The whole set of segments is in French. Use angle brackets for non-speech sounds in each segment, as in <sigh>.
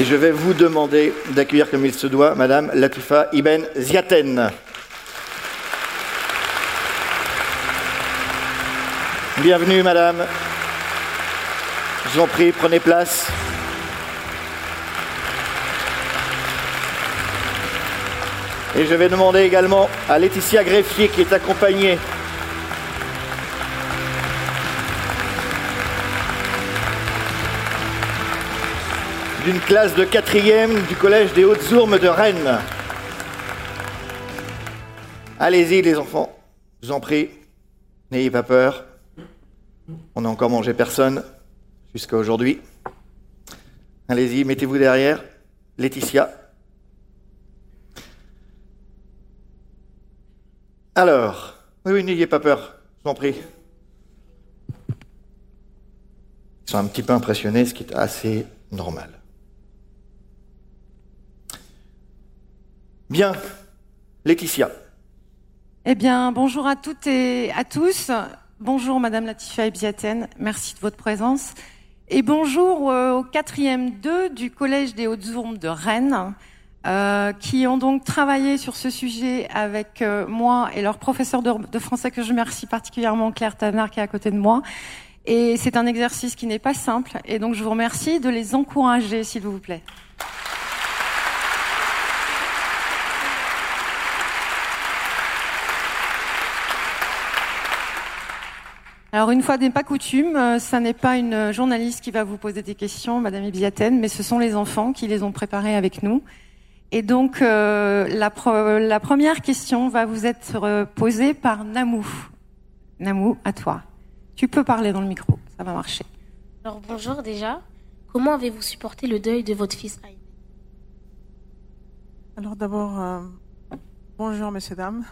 Et je vais vous demander d'accueillir comme il se doit Madame Latifa Ibn Ziaten. Bienvenue Madame. Je vous en prie, prenez place. Et je vais demander également à Laetitia Greffier qui est accompagnée d'une classe de quatrième du collège des Hautes-Ourmes de Rennes. Allez-y les enfants, je vous en prie, n'ayez pas peur. On n'a encore mangé personne jusqu'à aujourd'hui. Allez-y, mettez-vous derrière. Laetitia. Alors, oui, oui, n'ayez pas peur, je vous en prie. Ils sont un petit peu impressionnés, ce qui est assez normal. Bien, Laetitia. Eh bien, bonjour à toutes et à tous. Bonjour Madame Latifa Ebiaten, merci de votre présence. Et bonjour euh, au quatrième 2 du Collège des Hautes-Ourmes de Rennes, euh, qui ont donc travaillé sur ce sujet avec euh, moi et leur professeur de, français que je remercie particulièrement, Claire Tanard, qui est à côté de moi. Et c'est un exercice qui n'est pas simple, et donc je vous remercie de les encourager, s'il vous plaît. Alors une fois n'est pas coutume, euh, ça n'est pas une journaliste qui va vous poser des questions, Madame Ibiaten, mais ce sont les enfants qui les ont préparées avec nous. Et donc euh, la, la, première question va vous être euh, posée par Namou. Namou, à toi. Tu peux parler dans le micro, ça va marcher. Alors bonjour déjà. Comment avez-vous supporté le deuil de votre fils Aïd? Alors d'abord, euh, bonjour messieurs, dames.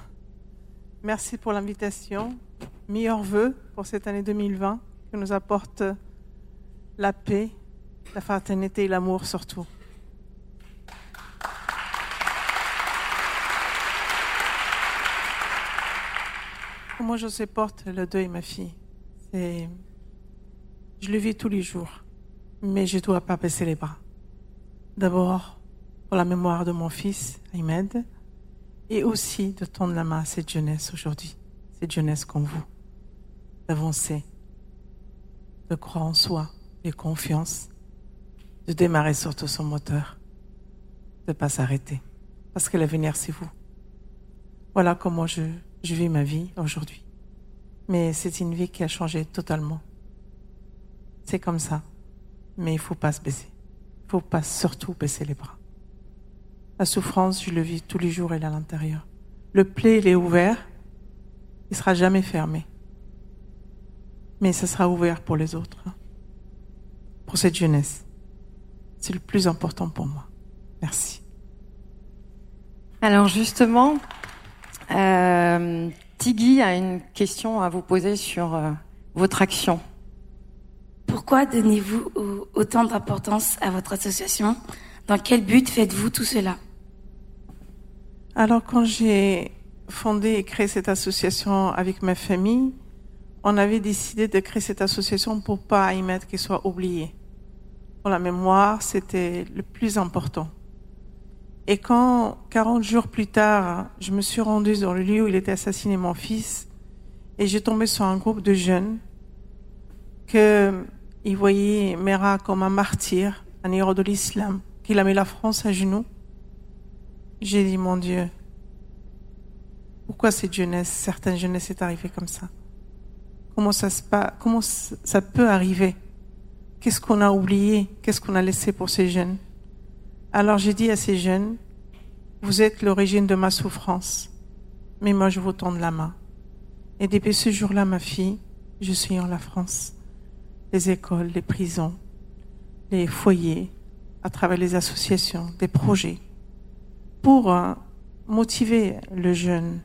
Merci pour l'invitation meilleurs voeux pour cette année 2020, que nous apporte la paix, la fraternité et l'amour surtout. Comment je supporte le deuil, ma fille je le vis tous les jours, mais je ne dois pas baisser les bras. D'abord, pour la mémoire de mon fils, Ahmed, et aussi de tendre la main à cette jeunesse aujourd'hui, cette jeunesse comme vous d'avancer, de croire en soi, de confiance, de démarrer surtout son moteur, de ne pas s'arrêter. Parce que l'avenir, c'est vous. Voilà comment je, je vis ma vie aujourd'hui. Mais c'est une vie qui a changé totalement. C'est comme ça. Mais il ne faut pas se baisser. Il ne faut pas surtout baisser les bras. La souffrance, je le vis tous les jours, elle est à l'intérieur. Le plaie, il est ouvert. Il ne sera jamais fermé mais ça sera ouvert pour les autres, hein. pour cette jeunesse. C'est le plus important pour moi. Merci. Alors justement, euh, Tigui a une question à vous poser sur euh, votre action. Pourquoi donnez-vous autant d'importance à votre association? Dans quel but faites-vous tout cela? Alors quand j'ai fondé et créé cette association avec ma famille, on avait décidé de créer cette association pour pas y mettre qu'il soit oublié. Pour la mémoire, c'était le plus important. Et quand, 40 jours plus tard, je me suis rendue dans le lieu où il était assassiné mon fils, et j'ai tombé sur un groupe de jeunes que ils voyaient Mera comme un martyr, un héros de l'islam, qu'il a mis la France à genoux. J'ai dit, mon Dieu, pourquoi cette jeunesse, certaines jeunesses est arrivée comme ça? Comment ça, se passe, comment ça peut arriver? Qu'est-ce qu'on a oublié? Qu'est-ce qu'on a laissé pour ces jeunes? Alors j'ai dit à ces jeunes, vous êtes l'origine de ma souffrance, mais moi je vous tends la main. Et depuis ce jour-là, ma fille, je suis en la France. Les écoles, les prisons, les foyers, à travers les associations, des projets, pour euh, motiver le jeune,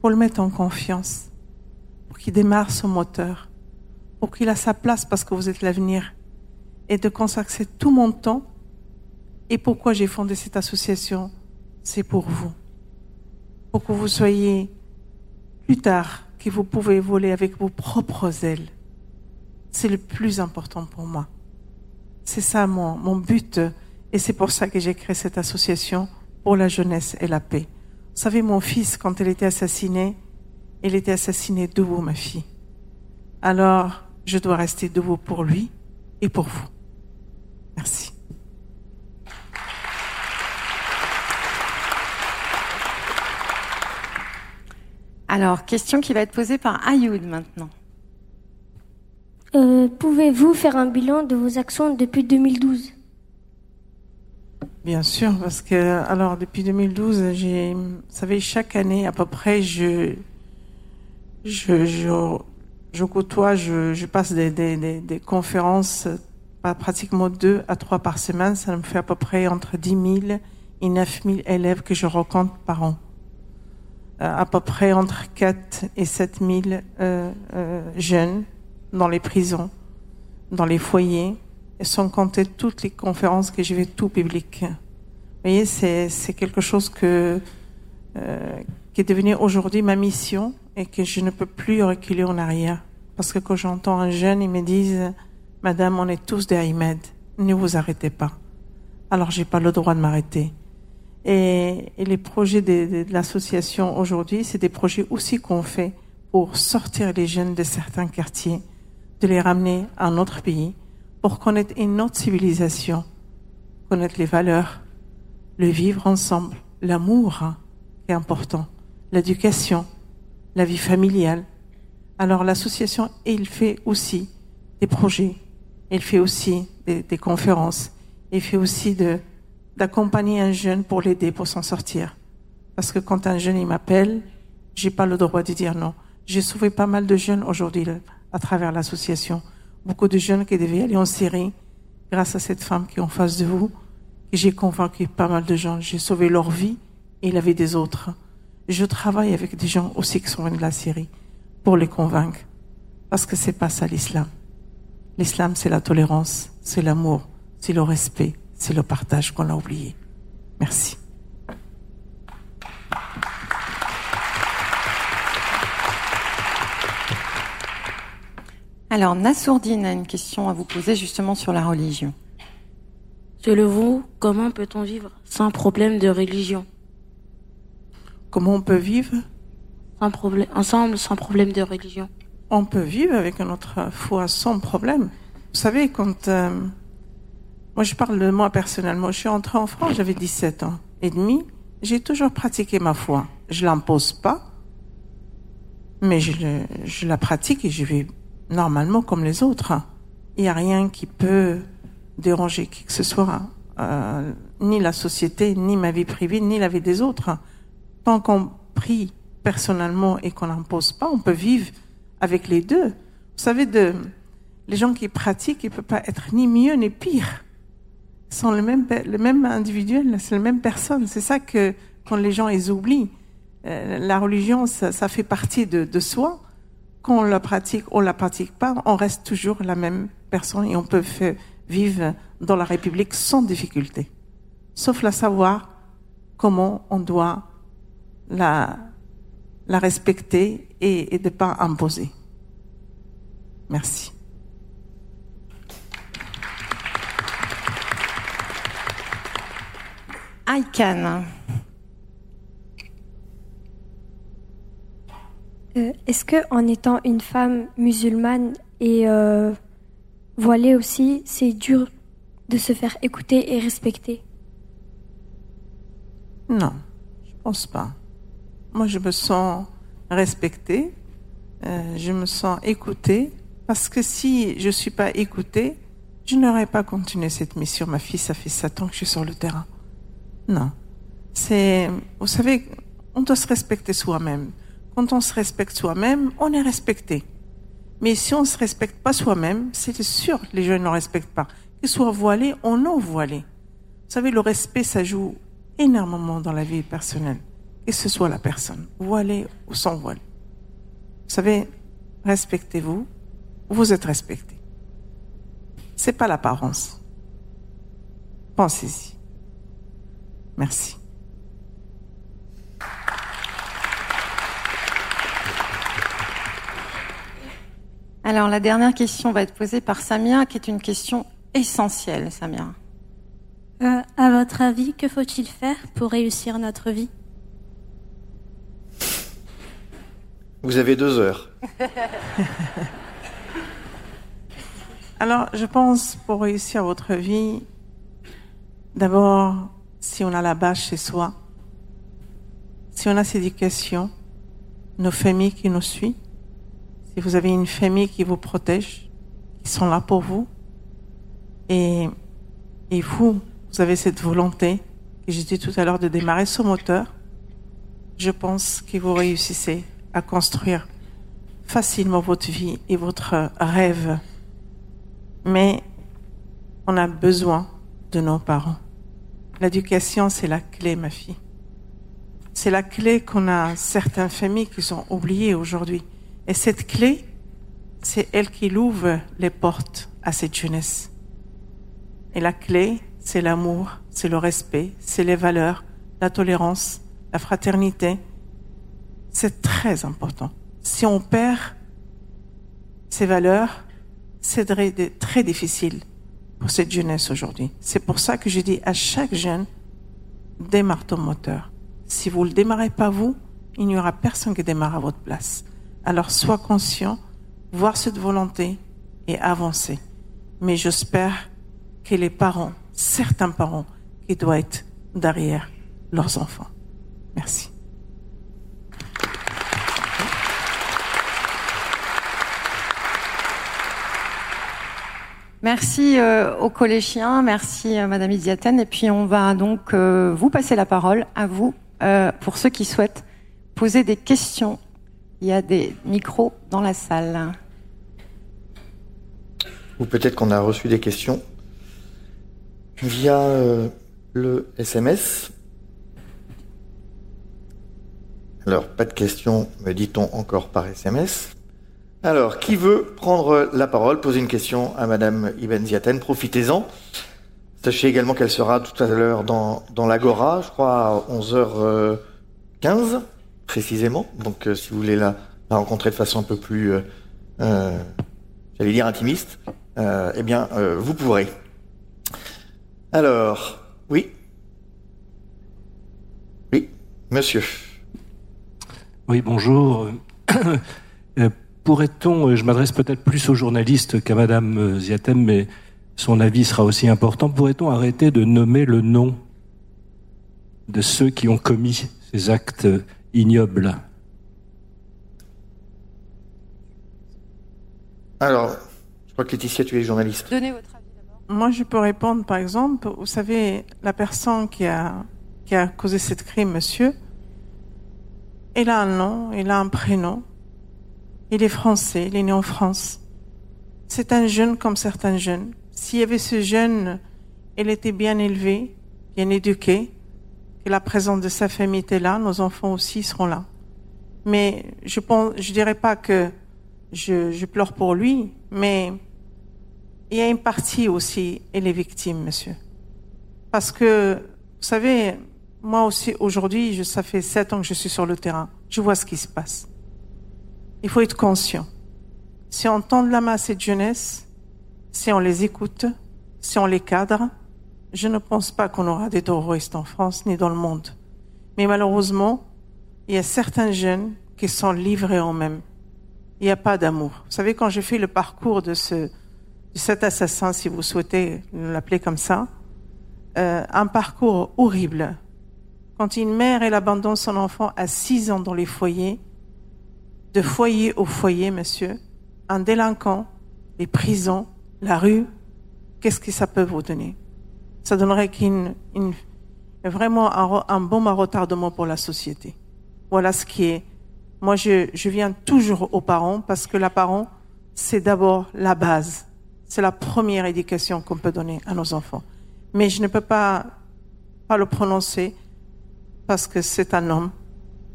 pour le mettre en confiance, pour qu'il démarre son moteur, pour qu'il a sa place parce que vous êtes l'avenir, et de consacrer tout mon temps. Et pourquoi j'ai fondé cette association? C'est pour vous. Pour que vous soyez plus tard, que vous pouvez voler avec vos propres ailes. C'est le plus important pour moi. C'est ça mon, mon but Et c'est pour ça que j'ai créé cette association pour la jeunesse et la paix. Vous savez, mon fils, quand il était assassiné, il était assassiné debout, ma fille. Alors, je dois rester debout pour lui et pour vous. Merci. Alors, question qui va être posée par Ayoud maintenant. Euh, Pouvez-vous faire un bilan de vos actions depuis 2012 Bien sûr, parce que alors depuis 2012, j'ai, vous savez, chaque année à peu près, je je je, je côtoie, je, je passe des, des, des, conférences, pas pratiquement deux à trois par semaine. Ça me fait à peu près entre 10 000 et 9 000 élèves que je rencontre par an. Euh, à peu près entre 4 et 7 000 euh, euh, jeunes dans les prisons, dans les foyers, sans compter toutes les conférences que je vais tout public. Vous voyez, c'est, quelque chose que, qui est devenu aujourd'hui ma mission et que je ne peux plus reculer en arrière. Parce que quand j'entends un jeune, ils me disent, Madame, on est tous des Ahmed, ne vous arrêtez pas. Alors j'ai pas le droit de m'arrêter. Et, les projets de, de, de l'association aujourd'hui, c'est des projets aussi qu'on fait pour sortir les jeunes de certains quartiers, de les ramener à un autre pays, pour connaître une autre civilisation, connaître les valeurs, le vivre ensemble, l'amour hein, qui est important, l'éducation, la vie familiale. Alors l'association, il fait aussi des projets, il fait aussi des, conférences, il fait aussi d'accompagner un jeune pour l'aider pour s'en sortir. Parce que quand un jeune il m'appelle, j'ai pas le droit de dire non. J'ai sauvé pas mal de jeunes aujourd'hui à travers l'association. Beaucoup de jeunes qui devaient aller en Syrie grâce à cette femme qui est en face de vous. J'ai convaincu pas mal de gens. J'ai sauvé leur vie et la vie des autres. Je travaille avec des gens aussi qui sont venus de la Syrie pour les convaincre. Parce que c'est pas ça l'islam. L'islam, c'est la tolérance, c'est l'amour, c'est le respect, c'est le partage qu'on a oublié. Merci. Alors, Nassourdine a une question à vous poser justement sur la religion. Selon vous, comment peut-on vivre sans problème de religion? Comment on peut vivre sans problème, Ensemble, sans problème de religion On peut vivre avec notre foi sans problème. Vous savez, quand... Euh, moi, je parle de moi personnellement. Je suis entrée en France, j'avais 17 ans et demi. J'ai toujours pratiqué ma foi. Je l'impose pas, mais je, je la pratique et je vais normalement comme les autres. Il n'y a rien qui peut déranger qui que ce soit, euh, ni la société, ni ma vie privée, ni la vie des autres. Tant qu'on prie personnellement et qu'on n'impose pas, on peut vivre avec les deux. Vous savez, les gens qui pratiquent, ils ne peuvent pas être ni mieux ni pire. Ils sont le même, le même individuel, c'est la même personne. C'est ça que quand les gens ils oublient. Euh, la religion, ça, fait partie de, soi qu'on la pratique ou la pratique pas, on reste toujours la même personne et on peut vivre dans la République sans difficulté. Sauf la savoir comment on doit la, la respecter et, et de pas imposer. Merci. Aïkan. Euh, Est-ce que en étant une femme musulmane et euh, voilée aussi, c'est dur de se faire écouter et respecter? Non, je pense pas. Moi, je me sens respectée, euh, je me sens écoutée, parce que si je suis pas écoutée, je n'aurais pas continué cette mission. Ma fille, ça fait sept ans que je suis sur le terrain. Non, c'est, vous savez, on doit se respecter soi-même. Quand on se respecte soi-même, on est respecté. Mais si on ne se respecte pas soi-même, c'est sûr les gens ne respectent pas. Qu'ils soient voilés ou non voilés. Vous savez, le respect, ça joue énormément dans la vie personnelle. Que ce soit la personne, voilée ou sans voile. Vous savez, respectez-vous, vous êtes respecté. C'est pas l'apparence. Pensez-y. Merci. Alors, la dernière question va être posée par Samia, qui est une question essentielle, Samia. Euh, à votre avis, que faut-il faire pour réussir notre vie? Vous avez deux heures. <laughs> Alors, je pense pour réussir votre vie, d'abord, si on a la base chez soi, si on a cette éducation, nos familles qui nous suivent, si vous avez une famille qui vous protège, qui sont là pour vous, et, vous, vous avez cette volonté, que j'ai dit tout à l'heure, de démarrer ce moteur, je pense que vous réussissez à construire facilement votre vie et votre rêve. Mais on a besoin de nos parents. L'éducation, c'est la clé, ma fille. C'est la clé qu'on a certaines familles qui sont oubliées aujourd'hui. Et cette clé, c'est elle qui ouvre les portes à cette jeunesse. Et la clé, c'est l'amour, c'est le respect, c'est les valeurs, la tolérance, la fraternité. C'est très important. Si on perd ces valeurs, c'est très difficile pour cette jeunesse aujourd'hui. C'est pour ça que je dis à chaque jeune, démarre ton moteur. Si vous ne le démarrez pas vous, il n'y aura personne qui démarre à votre place. Alors sois conscient, voir cette volonté et avancer. Mais j'espère que les parents, certains parents, qui doivent être derrière leurs enfants. Merci. Merci euh, aux collégiens, merci euh, Madame Idiatène. Et puis on va donc euh, vous passer la parole à vous pour ceux qui souhaitent poser des questions. Il y a des micros dans la salle. Ou peut-être qu'on a reçu des questions via le SMS. Alors, pas de questions, me dit-on encore par SMS. Alors, qui veut prendre la parole, poser une question à Madame Ibn Ziaten? Profitez-en. Sachez également qu'elle sera tout à l'heure dans, l'Agora, je crois à 11h15 précisément. Donc, euh, si vous voulez la, la, rencontrer de façon un peu plus, euh, euh j'allais dire intimiste, eh bien, vous pourrez. Alors, oui? Oui, monsieur. Oui, bonjour. <clears throat> Euh, pourrait-on, euh, je m'adresse peut-être plus aux journalistes qu'à Madame euh, Ziatem, mais son avis sera aussi important, pourrait-on arrêter de nommer le nom de ceux qui ont commis ces actes ignobles? Alors, je crois que Laetitia, tu es journaliste. Donnez votre moi, je peux répondre, par exemple, vous savez, la personne qui a, qui a causé cette crime, monsieur, il a un nom, il a un prénom, il est français, il est né en France. C'est un jeune comme certains jeunes. S'il y avait ce jeune, il était bien élevé, bien éduqué, que la présence de sa famille était là, nos enfants aussi seront là. Mais je pense, je dirais pas que je, je pleure pour lui, mais il y a une partie aussi, elle est victime, monsieur. Parce que, vous savez, moi aussi, aujourd'hui, ça fait sept ans que je suis sur le terrain. Je vois ce qui se passe. Il faut être conscient. Si on tend la main à cette jeunesse, si on les écoute, si on les cadre, je ne pense pas qu'on aura des terroristes en France ni dans le monde. Mais malheureusement, il y a certains jeunes qui sont livrés en même. Il n'y a pas d'amour. Vous savez, quand j'ai fait le parcours de ce, cet assassin, si vous souhaitez l'appeler comme ça, euh, un parcours horrible. Quand une mère, elle abandonne son enfant à 6 ans dans les foyers, de foyer au foyer, monsieur, un délinquant, les prisons, la rue, qu'est-ce que ça peut vous donner? Ça donnerait vraiment un, un bon retardement pour la société. Voilà ce qui est. Moi, je, je viens toujours aux parents parce que la parent, c'est d'abord la base c'est la première éducation qu'on peut donner à nos enfants. Mais je ne peux pas, pas le prononcer parce que c'est un homme,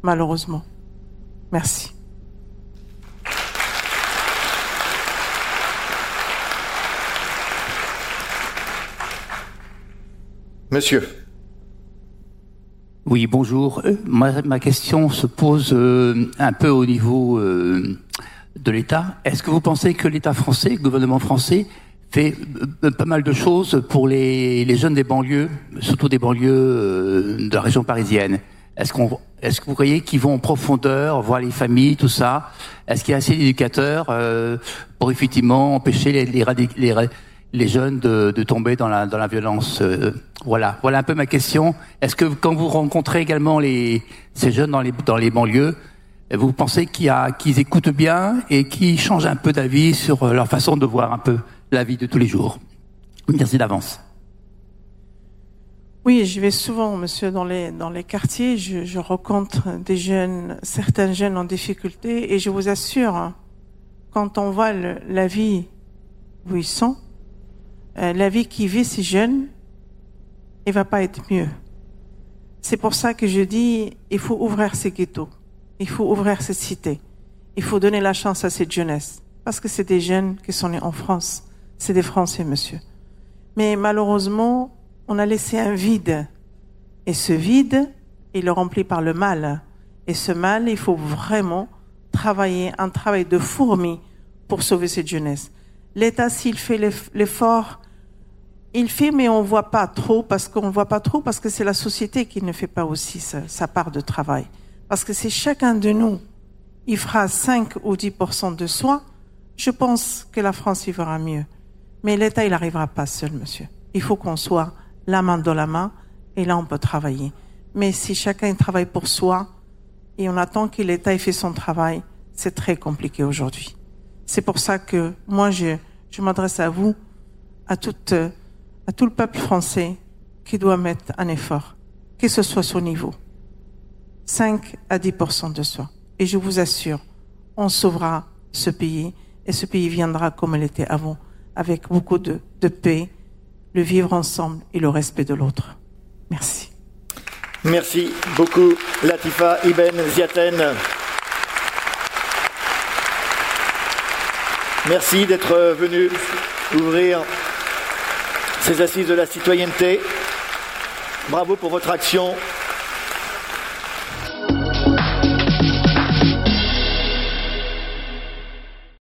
malheureusement. Merci. Monsieur. Oui, bonjour. Euh, ma, question se pose euh, un peu au niveau euh, de l'État. Est-ce que vous pensez que l'État français, le gouvernement français, fait euh, pas mal de choses pour les, jeunes des banlieues, surtout des banlieues euh, de la région parisienne? Est-ce qu'on, est-ce que vous croyez qu'ils vont en profondeur, voir les familles, tout ça? Est-ce qu'il y a assez d'éducateurs euh, pour effectivement empêcher les, les, les, les jeunes de, de tomber dans la, violence euh, Voilà, voilà un peu ma question. Est-ce que quand vous rencontrez également ces jeunes dans les, banlieues, vous pensez qu'ils écoutent bien et qu'ils changent un peu d'avis sur euh, leur façon de voir un peu la vie de tous les jours? Merci d'avance. Oui, je vais souvent, monsieur, dans les, dans les quartiers. Je, rencontre des jeunes, certains jeunes en difficulté, et je vous assure, hein, quand on voit la vie où ils sont, euh, la vie qui vit ces jeunes, elle va pas être mieux. C'est pour ça que je dis, il faut ouvrir ces ghettos, il faut ouvrir ces cités, il faut donner la chance à cette jeunesse, parce que c'est des jeunes qui sont nés en France, c'est des Français, monsieur. Mais malheureusement, on a laissé un vide. Et ce vide, il est rempli par le mal. Et ce mal, il faut vraiment travailler un travail de fourmi pour sauver cette jeunesse. L'État, s'il fait l'eff- l'effort, il fait, mais on voit pas trop parce qu'on voit pas trop parce que c'est la société qui ne fait pas aussi sa, part de travail. Parce que c'est chacun de nous, il fera 5 ou 10% de soi, je pense que la France vivra mieux. Mais l'État, il n'arrivera pas seul, monsieur. Il faut qu'on soit la main dans la main, et là, on peut travailler. Mais si chacun travaille pour soi, et on attend que l'État ait fait son travail, c'est très compliqué aujourd'hui. C'est pour ça que moi, je, je m'adresse à vous, à, toute, euh, à tout le peuple français, qui doit mettre un effort, que ce soit son niveau. 5 à 10% de soi. Et je vous assure, on sauvera ce pays, et ce pays viendra comme il était avant, avec beaucoup de, de paix, le vivre ensemble et le respect de l'autre. Merci. Merci beaucoup, Latifa Ibn Ziaten. Merci d'être venu ouvrir ces assises de la citoyenneté. Bravo pour votre action